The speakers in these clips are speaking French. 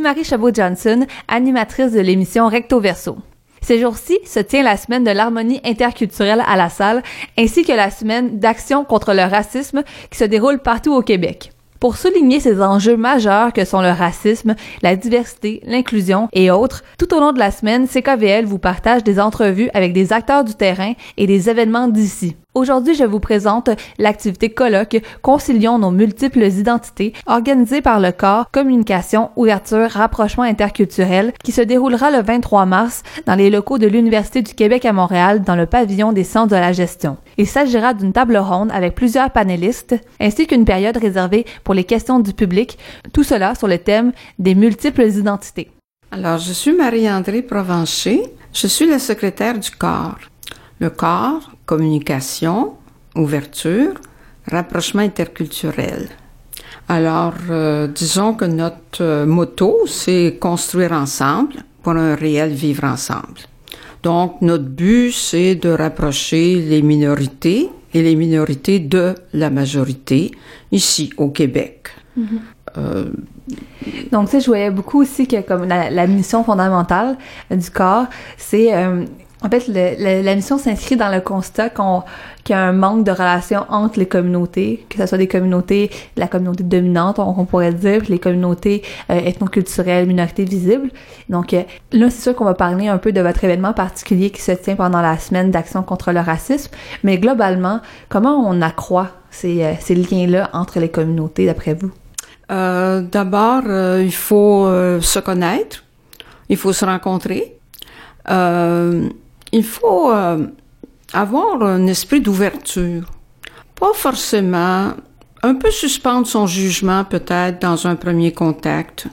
Ici Marie Chabot-Johnson, animatrice de l'émission Recto Verso. Ces jours-ci se tient la semaine de l'harmonie interculturelle à la salle, ainsi que la semaine d'action contre le racisme qui se déroule partout au Québec. Pour souligner ces enjeux majeurs que sont le racisme, la diversité, l'inclusion et autres, tout au long de la semaine, CKVL vous partage des entrevues avec des acteurs du terrain et des événements d'ici. Aujourd'hui, je vous présente l'activité colloque Concilions nos multiples identités, organisée par le corps Communication, Ouverture, Rapprochement interculturel, qui se déroulera le 23 mars dans les locaux de l'Université du Québec à Montréal dans le pavillon des sciences de la gestion. Il s'agira d'une table ronde avec plusieurs panélistes, ainsi qu'une période réservée pour les questions du public, tout cela sur le thème des multiples identités. Alors, je suis Marie-André Provencher, je suis la secrétaire du corps. Le corps, communication, ouverture, rapprochement interculturel. Alors, euh, disons que notre euh, motto, c'est construire ensemble pour un réel vivre ensemble. Donc, notre but, c'est de rapprocher les minorités et les minorités de la majorité ici au Québec. Mm-hmm. euh, donc, tu sais, je voyais beaucoup aussi que comme la, mission fondamentale du corps, c'est euh, en fait, la mission s'inscrit dans le constat qu'on qu'il y a un manque de relation entre les communautés, que ce soit des communautés, la communauté dominante, on, pourrait dire, les communautés euh, ethnoculturelles, minorités visibles. Donc euh, là, c'est sûr qu'on va parler un peu de votre événement particulier qui se tient pendant la semaine d'action contre le racisme, mais globalement, comment on accroît ces, euh, ces liens-là entre les communautés, d'après vous? D'abord, il faut se connaître, il faut se rencontrer. Euh, il faut euh, avoir un esprit d'ouverture. Pas forcément, un peu suspendre son jugement peut-être dans un premier contact.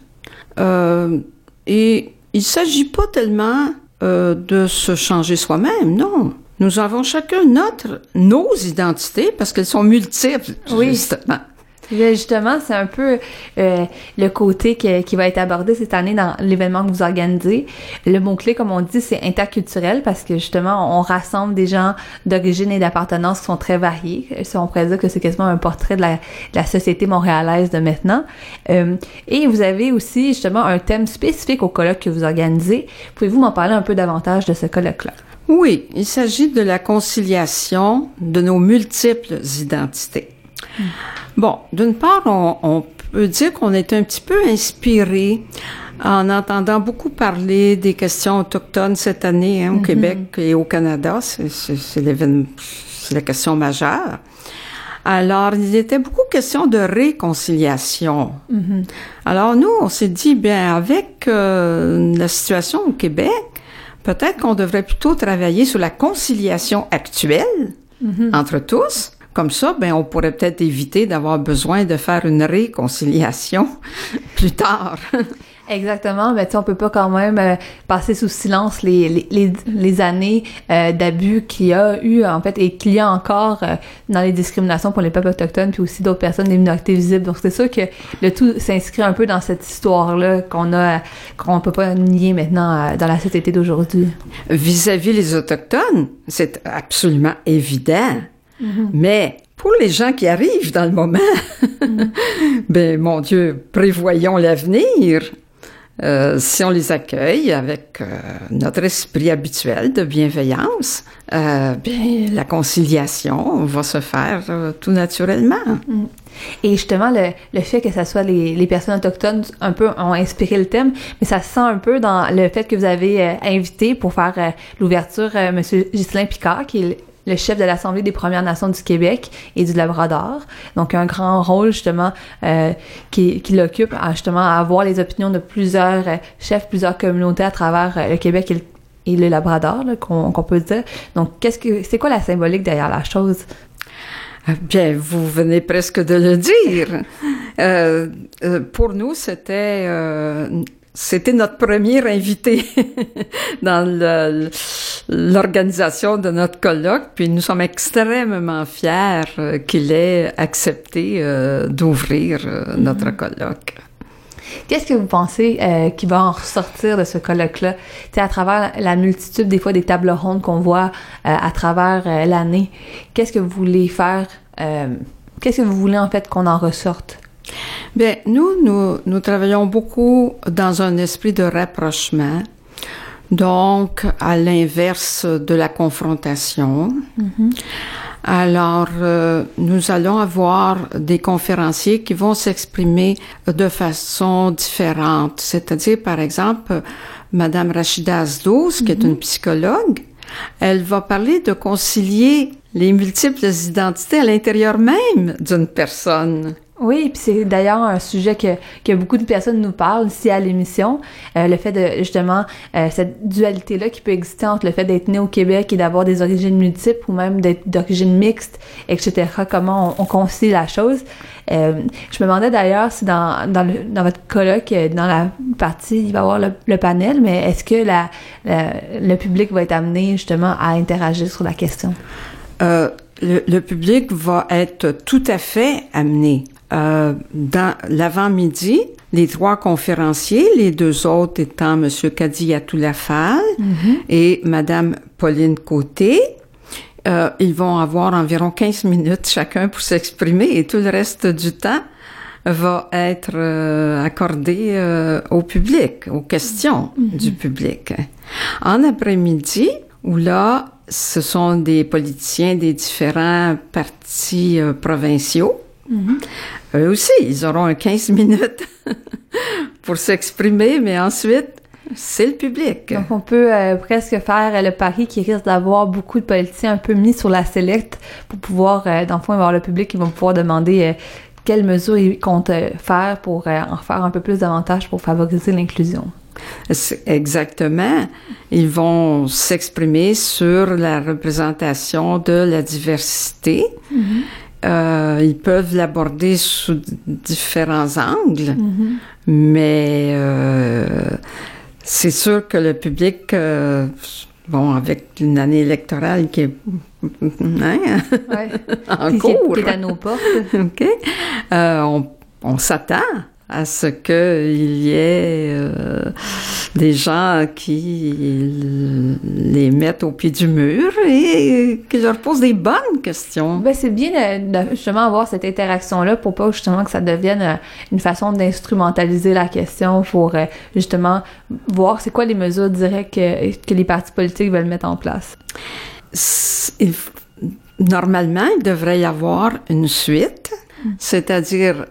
Euh, et il s'agit pas tellement euh, de se changer soi-même, non. Nous avons chacun notre, nos identités parce qu'elles sont multiples. Oui. Justement. Justement, c'est un peu euh, le côté qui va être abordé cette année dans l'événement que vous organisez. Le mot-clé, comme on dit, c'est interculturel parce que justement, on rassemble des gens d'origine et d'appartenance qui sont très variés. Si on pourrait dire que c'est quasiment un portrait de la, société montréalaise de maintenant. Euh, et vous avez aussi justement un thème spécifique au colloque que vous organisez. Pouvez-vous m'en parler un peu davantage de ce colloque-là? Oui, il s'agit de la conciliation de nos multiples identités. Hmm. Bon, d'une part, on, peut dire qu'on est un petit peu inspiré en entendant beaucoup parler des questions autochtones cette année hein, au mm-hmm. Québec et au Canada. C'est la question majeure. Alors, il était beaucoup question de réconciliation. Mm-hmm. Alors, nous, on s'est dit, bien, avec euh, la situation au Québec, peut-être qu'on devrait plutôt travailler sur la conciliation actuelle mm-hmm. entre tous comme ça, ben, on pourrait peut-être éviter d'avoir besoin de faire une réconciliation plus tard. Exactement, mais tu on peut pas quand même euh, passer sous silence les, les, les années euh, d'abus qu'il y a eu en fait et qu'il y a encore euh, dans les discriminations pour les peuples autochtones puis aussi d'autres personnes des minorités visibles. Donc c'est sûr que le tout s'inscrit un peu dans cette histoire là qu'on a qu'on peut pas nier maintenant dans la société d'aujourd'hui. Vis-à-vis les autochtones, c'est absolument évident Mm-hmm. Mais pour les gens qui arrivent dans le moment, mm-hmm. ben mon Dieu, prévoyons l'avenir. Euh, si on les accueille avec euh, notre esprit habituel de bienveillance, euh, bien, la conciliation va se faire euh, tout naturellement. Mm. Et justement, le, le, fait que ce soit les, les, personnes autochtones un peu ont inspiré le thème, mais ça se sent un peu dans le fait que vous avez invité pour faire l'ouverture Monsieur Ghislain Picard, qui est le chef de l'Assemblée des Premières Nations du Québec et du Labrador. Donc, un grand rôle, justement, euh, qui, qui l'occupe, justement, à avoir les opinions de plusieurs euh, chefs, plusieurs communautés à travers euh, le Québec et le, Labrador, qu'on peut dire. Donc, qu'est-ce que, c'est quoi la symbolique derrière la chose? Bien, vous venez presque de le dire. Euh, pour nous, c'était euh, c'était notre premier invité dans l'organisation de notre colloque, puis nous sommes extrêmement fiers euh, qu'il ait accepté euh, d'ouvrir euh, notre mm-hmm. colloque. Qu'est-ce que vous pensez qui va en ressortir de ce colloque-là? C'est à travers la multitude des fois des tables rondes qu'on voit à travers l'année. Qu'est-ce que vous voulez faire? Qu'est-ce que vous voulez en fait qu'on en ressorte? Bien, nous, nous, nous travaillons beaucoup dans un esprit de rapprochement. Donc, à l'inverse de la confrontation. Alors, euh, nous allons avoir des conférenciers qui vont s'exprimer de façon différente. C'est-à-dire, par exemple, Madame Rachida Azdouz, qui est une psychologue, elle va parler de concilier les multiples identités à l'intérieur même d'une personne. Oui, puis c'est d'ailleurs un sujet que, que beaucoup de personnes nous parlent ici à l'émission, euh, le fait de justement euh, cette dualité-là qui peut exister entre le fait d'être né au Québec et d'avoir des origines multiples ou même d'être d'origine mixte, etc. Comment on, on concilie la chose. Euh, je me demandais d'ailleurs si dans, dans, le, dans votre colloque, dans la partie, il va y avoir le, le panel, mais est-ce que la, la, le public va être amené justement à interagir sur la question? Euh, le, le, public va être tout à fait amené. Euh, dans l'avant-midi, les trois conférenciers, les deux autres étant M. Kadi Atoulafal mm -hmm. et Mme Pauline Côté, euh, ils vont avoir environ 15 minutes chacun pour s'exprimer et tout le reste du temps va être euh, accordé euh, au public, aux questions mm -hmm. du public. En après-midi, où là, ce sont des politiciens des différents partis provinciaux. Mm -hmm. Eux aussi, ils auront 15 minutes pour s'exprimer, mais ensuite, c'est le public. Donc, on peut euh, presque faire euh, le pari qui risque d'avoir beaucoup de politiciens un peu mis sur la sellette pour pouvoir, euh, dans le fond, avoir le public qui va pouvoir demander euh, quelles mesures ils comptent faire pour en faire un peu plus davantage pour favoriser l'inclusion. Exactement. Ils vont s'exprimer sur la représentation de la diversité. Mm -hmm. Euh, ils peuvent l'aborder sous différents angles, mm -hmm. mais euh, c'est sûr que le public, euh, bon, avec une année électorale qui est hein, ouais. en qui, cours, qui est à nos portes, ok, on, on s'attend à ce qu'il y ait euh, des gens qui les mettent au pied du mur et qui leur posent des bonnes questions. Ben, c'est bien de, justement avoir cette interaction-là pour pas justement que ça devienne une façon d'instrumentaliser la question pour euh, justement voir c'est quoi les mesures directes que, que les partis politiques veulent mettre en place. Il, normalement, il devrait y avoir une suite, mm. c'est-à-dire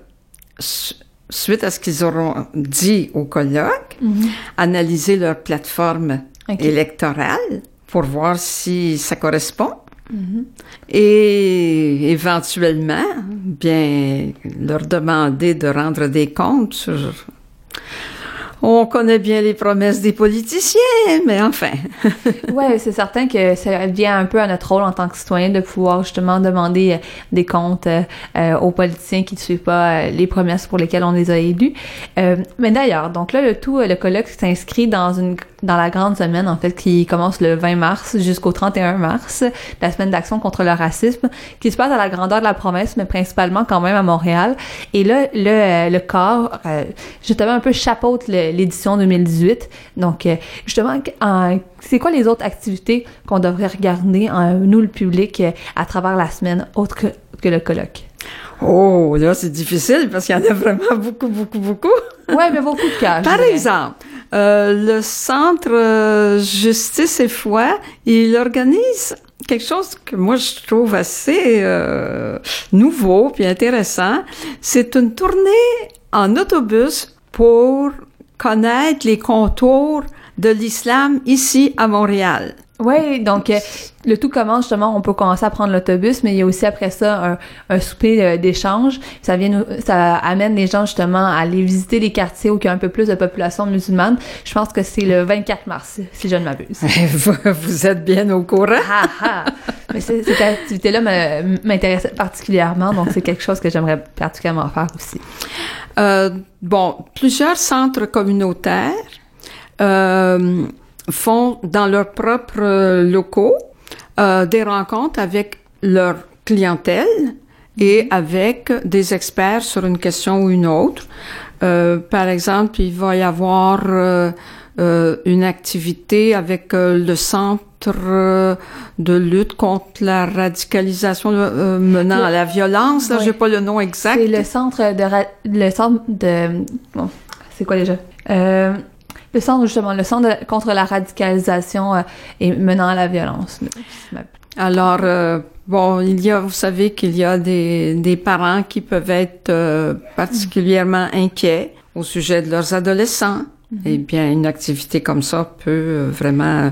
suite à ce qu'ils auront dit au colloque, mm -hmm. analyser leur plateforme okay. électorale pour voir si ça correspond. Mm -hmm. Et éventuellement, bien, leur demander de rendre des comptes sur on connaît bien les promesses des politiciens, mais enfin. oui, c'est certain que ça vient un peu à notre rôle en tant que citoyen de pouvoir justement demander euh, des comptes euh, aux politiciens qui ne suivent pas euh, les promesses pour lesquelles on les a élus. Euh, mais d'ailleurs, donc là, le tout, le colloque s'inscrit dans une dans la grande semaine, en fait, qui commence le 20 mars jusqu'au 31 mars, la semaine d'action contre le racisme, qui se passe à la grandeur de la promesse, mais principalement quand même à Montréal. Et là, le, le corps, euh, justement, un peu chapeaute l'édition 2018. Donc, euh, justement, c'est quoi les autres activités qu'on devrait regarder, nous, le public, à travers la semaine, autre que, que le colloque? Oh, là, c'est difficile parce qu'il y en a vraiment beaucoup, beaucoup, beaucoup. Oui, mais beaucoup de cas. Par exemple, euh, le Centre euh, Justice et Foi, il organise quelque chose que moi je trouve assez euh, nouveau puis intéressant. C'est une tournée en autobus pour connaître les contours de l'islam ici à Montréal. Oui, donc euh, le tout commence justement, on peut commencer à prendre l'autobus, mais il y a aussi après ça un, un souper euh, d'échange. Ça vient, ça amène les gens justement à aller visiter les quartiers où il y a un peu plus de population musulmane. Je pense que c'est le 24 mars, si je ne m'abuse. Vous, vous, êtes bien au courant. Ah, ah. Mais cette activité-là m'intéresse particulièrement, donc c'est quelque chose que j'aimerais particulièrement faire aussi. Euh, bon, plusieurs centres communautaires. Euh, font dans leurs propres locaux euh, des rencontres avec leur clientèle et avec des experts sur une question ou une autre. Euh, par exemple, il va y avoir euh, euh, une activité avec euh, le centre de lutte contre la radicalisation euh, menant à la violence. Là, Oui. j'ai pas le nom exact. C'est le centre de ra- le centre de bon, c'est quoi déjà? Euh, le centre justement le centre de- contre la radicalisation euh, et menant à la violence. Alors, euh, bon, il y a, vous savez qu'il y a des, des parents qui peuvent être euh, particulièrement inquiets au sujet de leurs adolescents. Eh bien, une activité comme ça peut vraiment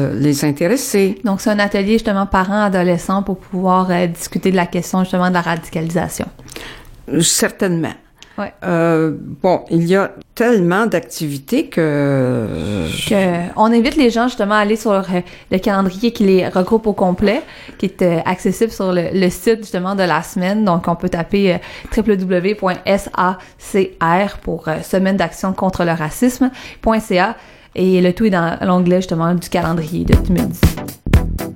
euh, les intéresser. Donc c'est un atelier justement parents adolescents pour pouvoir euh, discuter de la question justement de la radicalisation. Certainement. Ouais. Euh, bon, il y a tellement d'activités que... Que on invite les gens justement à aller sur euh, le calendrier qui les regroupe au complet, qui est euh, accessible sur le, le site justement de la semaine. Donc on peut taper euh, www.sacr pour Semaine d'action contre le racisme.ca et le tout est dans l'onglet justement du calendrier de 2018.